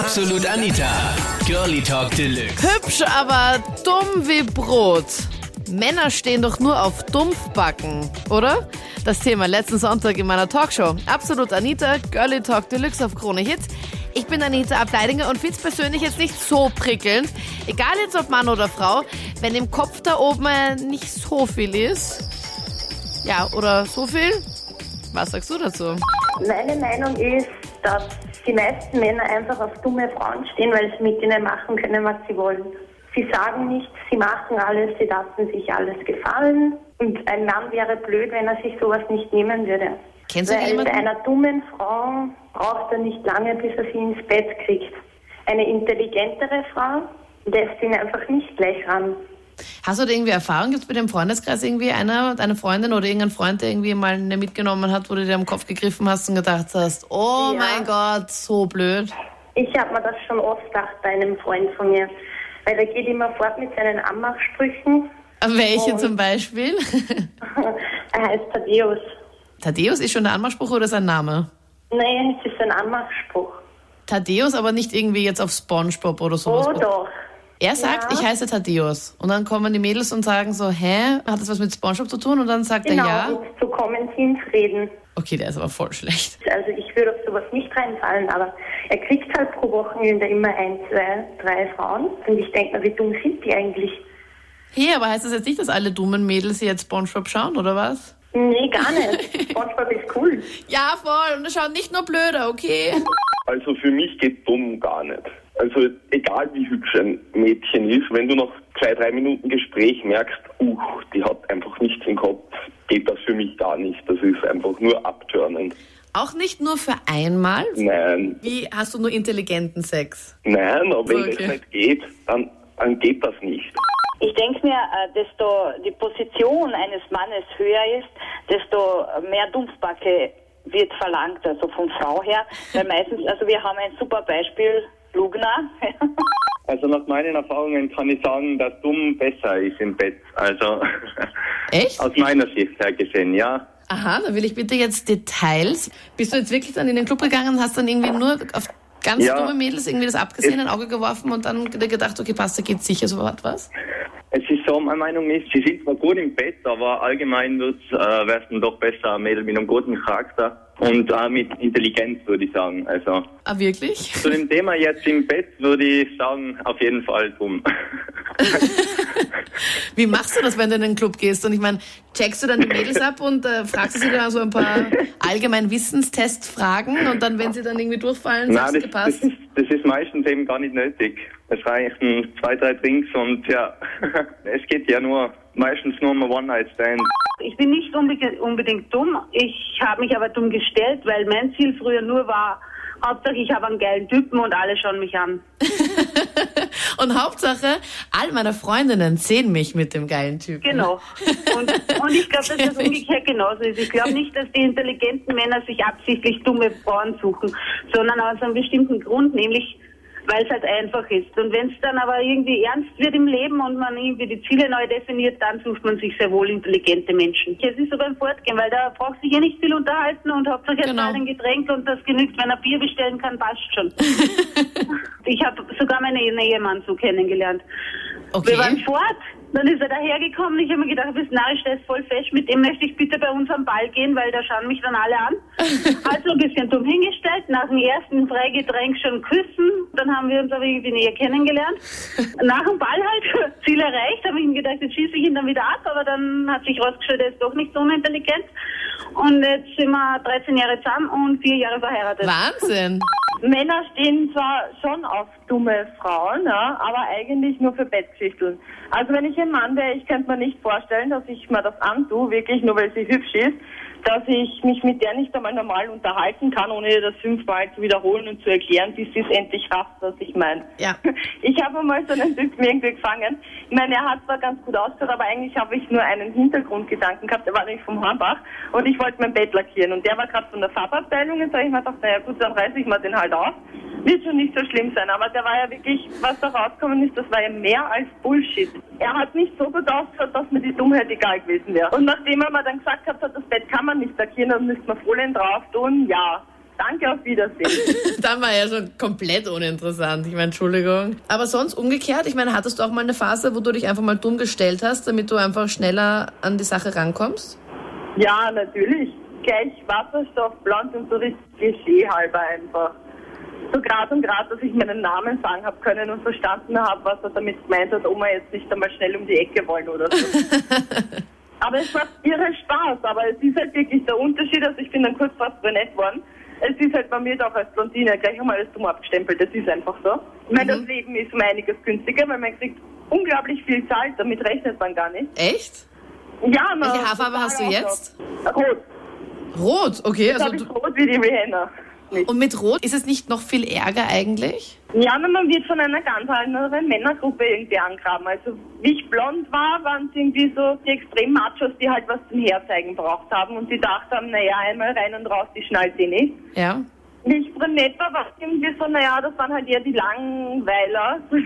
Absolut Anita. Girlie Talk Deluxe. Hübsch, aber dumm wie Brot. Männer stehen doch nur auf Dumpfbacken, oder? Das Thema letzten Sonntag in meiner Talkshow. Absolut Anita, Girlie Talk Deluxe auf Krone Hits. Ich bin Anita Ableidinger und find's persönlich jetzt nicht so prickelnd. Egal jetzt ob Mann oder Frau, wenn im Kopf da oben nicht so viel ist. Ja, oder so viel? Was sagst du dazu? Meine Meinung ist, dass die meisten Männer einfach auf dumme Frauen stehen, weil sie mit ihnen machen können, was sie wollen. Sie sagen nichts, sie machen alles, sie lassen sich alles gefallen. Und ein Mann wäre blöd, wenn er sich sowas nicht nehmen würde. Kennst du Weil jemanden? bei einer dummen Frau braucht er nicht lange, bis er sie ins Bett kriegt. Eine intelligentere Frau lässt ihn einfach nicht gleich ran. Hast du da irgendwie Erfahrung? Gibt es bei dem Freundeskreis irgendwie einer, eine Freundin oder irgendein Freund, der irgendwie mal eine mitgenommen hat, wo du dir am Kopf gegriffen hast und gedacht hast, oh Ja. mein Gott, so blöd. Ich habe mir das schon oft gedacht bei einem Freund von mir. Weil er geht immer fort mit seinen Anmachsprüchen. Welche Oh. zum Beispiel? er heißt Thaddeus. Thaddeus ist schon der Anmachspruch oder sein Name? Nein, es ist ein Anmachspruch. Thaddeus, aber nicht irgendwie jetzt auf Spongebob oder sowas. Oh doch. Er sagt, Ja. ich heiße Thaddeus. Und dann kommen die Mädels und sagen so, hä, hat das was mit Spongebob zu tun? Und dann sagt Genau, er ja. und so kommen sie ins Reden. Okay, der ist aber voll schlecht. Also ich würde auf sowas nicht reinfallen, aber er kriegt halt pro Wochenende immer ein, zwei, drei Frauen. Und ich denke mir, wie dumm sind die eigentlich? Hey, aber heißt das jetzt nicht, dass alle dummen Mädels jetzt Spongebob schauen, oder was? Nee, gar nicht. Spongebob ist cool. Ja, voll. Und es schaut nicht nur blöder, okay? Also für mich geht dumm gar nicht. Also egal wie hübsch ein Mädchen ist, wenn du nach zwei, drei Minuten Gespräch merkst, uh, die hat einfach nichts im Kopf, geht das für mich gar nicht. Das ist einfach nur abturnend. Auch nicht nur für einmal? Nein, Wie hast du nur intelligenten Sex? nein, aber wenn Okay. das nicht geht, dann, dann geht das nicht. Ich denke mir, äh, desto die Position eines Mannes höher ist, desto mehr Dumpfbacke wird verlangt, also von Frau her. Weil meistens, also wir haben ein super Beispiel, Lugner. Also nach meinen Erfahrungen kann ich sagen, dass dumm besser ist im Bett. Also Echt? aus meiner Sicht her gesehen, ja. Aha, da will ich bitte jetzt Details. Bist du jetzt wirklich dann in den Club gegangen und hast dann irgendwie nur auf ganz Ja. dumme Mädels irgendwie das abgesehen, ein Auge geworfen und dann gedacht, okay, passt, da geht's sicher so was? Es ist so, meine Meinung ist, sie sind zwar gut im Bett, aber allgemein wird's, äh, wäre es dann doch besser, ein Mädel mit einem guten Charakter und äh, mit Intelligenz, würde ich sagen. Also Ah, wirklich? zu dem Thema jetzt im Bett würde ich sagen, auf jeden Fall dumm. Wie machst du das, wenn du in den Club gehst? Und ich meine, checkst du dann die Mädels ab und äh, fragst du sie dann so ein paar allgemein Wissenstestfragen und dann, wenn sie dann irgendwie durchfallen, sagst Nein, du, das, das, gepasst? ist, das ist meistens eben gar nicht nötig. Es reichen zwei, drei Drinks und ja, es geht ja nur meistens nur um ein One-Night-Stand. Ich bin nicht unbedingt, unbedingt dumm. Ich habe mich aber dumm gestellt, weil mein Ziel früher nur war, Hauptsache ich habe einen geilen Typen und alle schauen mich an. Und Hauptsache, all meine Freundinnen sehen mich mit dem geilen Typen. Genau. Und, und ich glaube, dass das umgekehrt genauso ist. Ich glaube nicht, dass die intelligenten Männer sich absichtlich dumme Frauen suchen, sondern aus einem bestimmten Grund, nämlich weil es halt einfach ist. Und wenn es dann aber irgendwie ernst wird im Leben und man irgendwie die Ziele neu definiert, dann sucht man sich sehr wohl intelligente Menschen. Es ist so beim Fortgehen, weil da braucht sich ja nicht viel unterhalten und hauptsächlich Genau. genau. ein Getränk und das genügt, wenn er Bier bestellen kann, passt schon. ich habe sogar meinen Ehemann so kennengelernt. Okay. Wir waren fort, dann ist er dahergekommen. Ich habe mir gedacht, du bist narrisch, der ist voll fest. Mit dem möchte ich bitte bei uns am Ball gehen, weil da schauen mich dann alle an. Also ein bisschen dumm hingestellt, nach dem ersten Freigetränk schon küssen. Dann haben wir uns aber irgendwie näher kennengelernt. Nach dem Ball halt, Ziel erreicht, habe ich mir gedacht, jetzt schieße ich ihn dann wieder ab. Aber dann hat sich rausgestellt, er ist doch nicht so unintelligent. Und jetzt sind wir 13 Jahre zusammen und vier Jahre verheiratet. Wahnsinn. Männer stehen zwar schon auf dumme Frauen, ja, aber eigentlich nur für Bettgeschichteln. Also wenn ich ein Mann wäre, ich könnte mir nicht vorstellen, dass ich mir das antue, wirklich nur weil sie hübsch ist, dass ich mich mit der nicht einmal normal unterhalten kann, ohne ihr das fünfmal zu wiederholen und zu erklären, bis sie es endlich rafft, was ich meine. Ja. Ich habe mal so einen Typen irgendwie gefangen. Ich meine, er hat zwar ganz gut ausgeschaut, aber eigentlich habe ich nur einen Hintergrundgedanken gehabt. Er war nämlich vom Hornbach und ich wollte mein Bett lackieren. Und der war gerade von der Farbabteilung und da habe ich mir gedacht, naja gut, dann reiße ich mir den halt auf. Wird schon nicht so schlimm sein. Aber der war ja wirklich, was da rausgekommen ist, das war ja mehr als Bullshit. Er hat nicht so gut ausgeschaut, dass mir die Dummheit egal gewesen wäre. Und nachdem er mir dann gesagt hat, das Bett kann man nicht lackieren, dann müsste man Folie drauf tun, ja. Danke, auf Wiedersehen. Dann war ja schon komplett uninteressant. Ich meine, Entschuldigung. Aber sonst umgekehrt, ich meine, hattest du auch mal eine Phase, wo du dich einfach mal dumm gestellt hast, damit du einfach schneller an die Sache rankommst? ja, natürlich. Gleich Wasserstoffblond und so richtig Klischee halber einfach. So grad und grad, dass ich meinen Namen sagen habe können und verstanden habe, was er damit gemeint hat, Oma jetzt nicht einmal schnell um die Ecke wollen oder so. aber es macht irre Spaß, aber es ist halt wirklich der Unterschied, also ich bin dann kurz fast brünett worden. Es ist halt bei mir doch als Blondine gleich einmal alles dumm abgestempelt, das ist einfach so. Ich meine, das Leben ist um einiges günstiger, weil man kriegt unglaublich viel Zeit, damit rechnet man gar nicht. Echt? Ja, man, Welche Haarfarbe hast du jetzt? Rot. Rot, okay. Jetzt Also ich rot wie die Rihanna. Nicht. und mit Rot ist es nicht noch viel Ärger eigentlich? Ja, man wird von einer ganz anderen Männergruppe irgendwie angraben. Also wie ich blond war, waren es irgendwie so die extrem Machos, die halt was zum Herzeigen braucht haben und die dachten naja, einmal rein und raus, die schnallt eh nicht. Ja. Wie ich brünett war, irgendwie so, naja, das waren halt eher die Langweiler. So.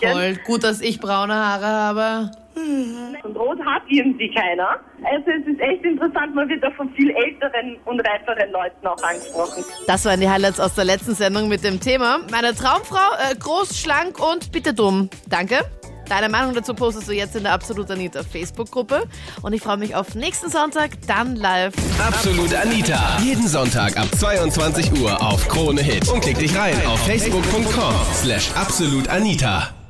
Toll. Gut, dass ich braune Haare habe. Und rot hat irgendwie keiner. Also es ist echt interessant, man wird auch von viel älteren und reiferen Leuten auch angesprochen. Das waren die Highlights aus der letzten Sendung mit dem Thema. Meine Traumfrau, äh, groß, schlank und bitte dumm. Danke. Deine Meinung dazu postest du jetzt in der Absolut Anita Facebook-Gruppe. Und ich freue mich auf nächsten Sonntag, dann live. Absolut Anita. Jeden Sonntag ab 22 Uhr auf Krone Hit. Und klick dich rein auf facebook.com slash absolutanita.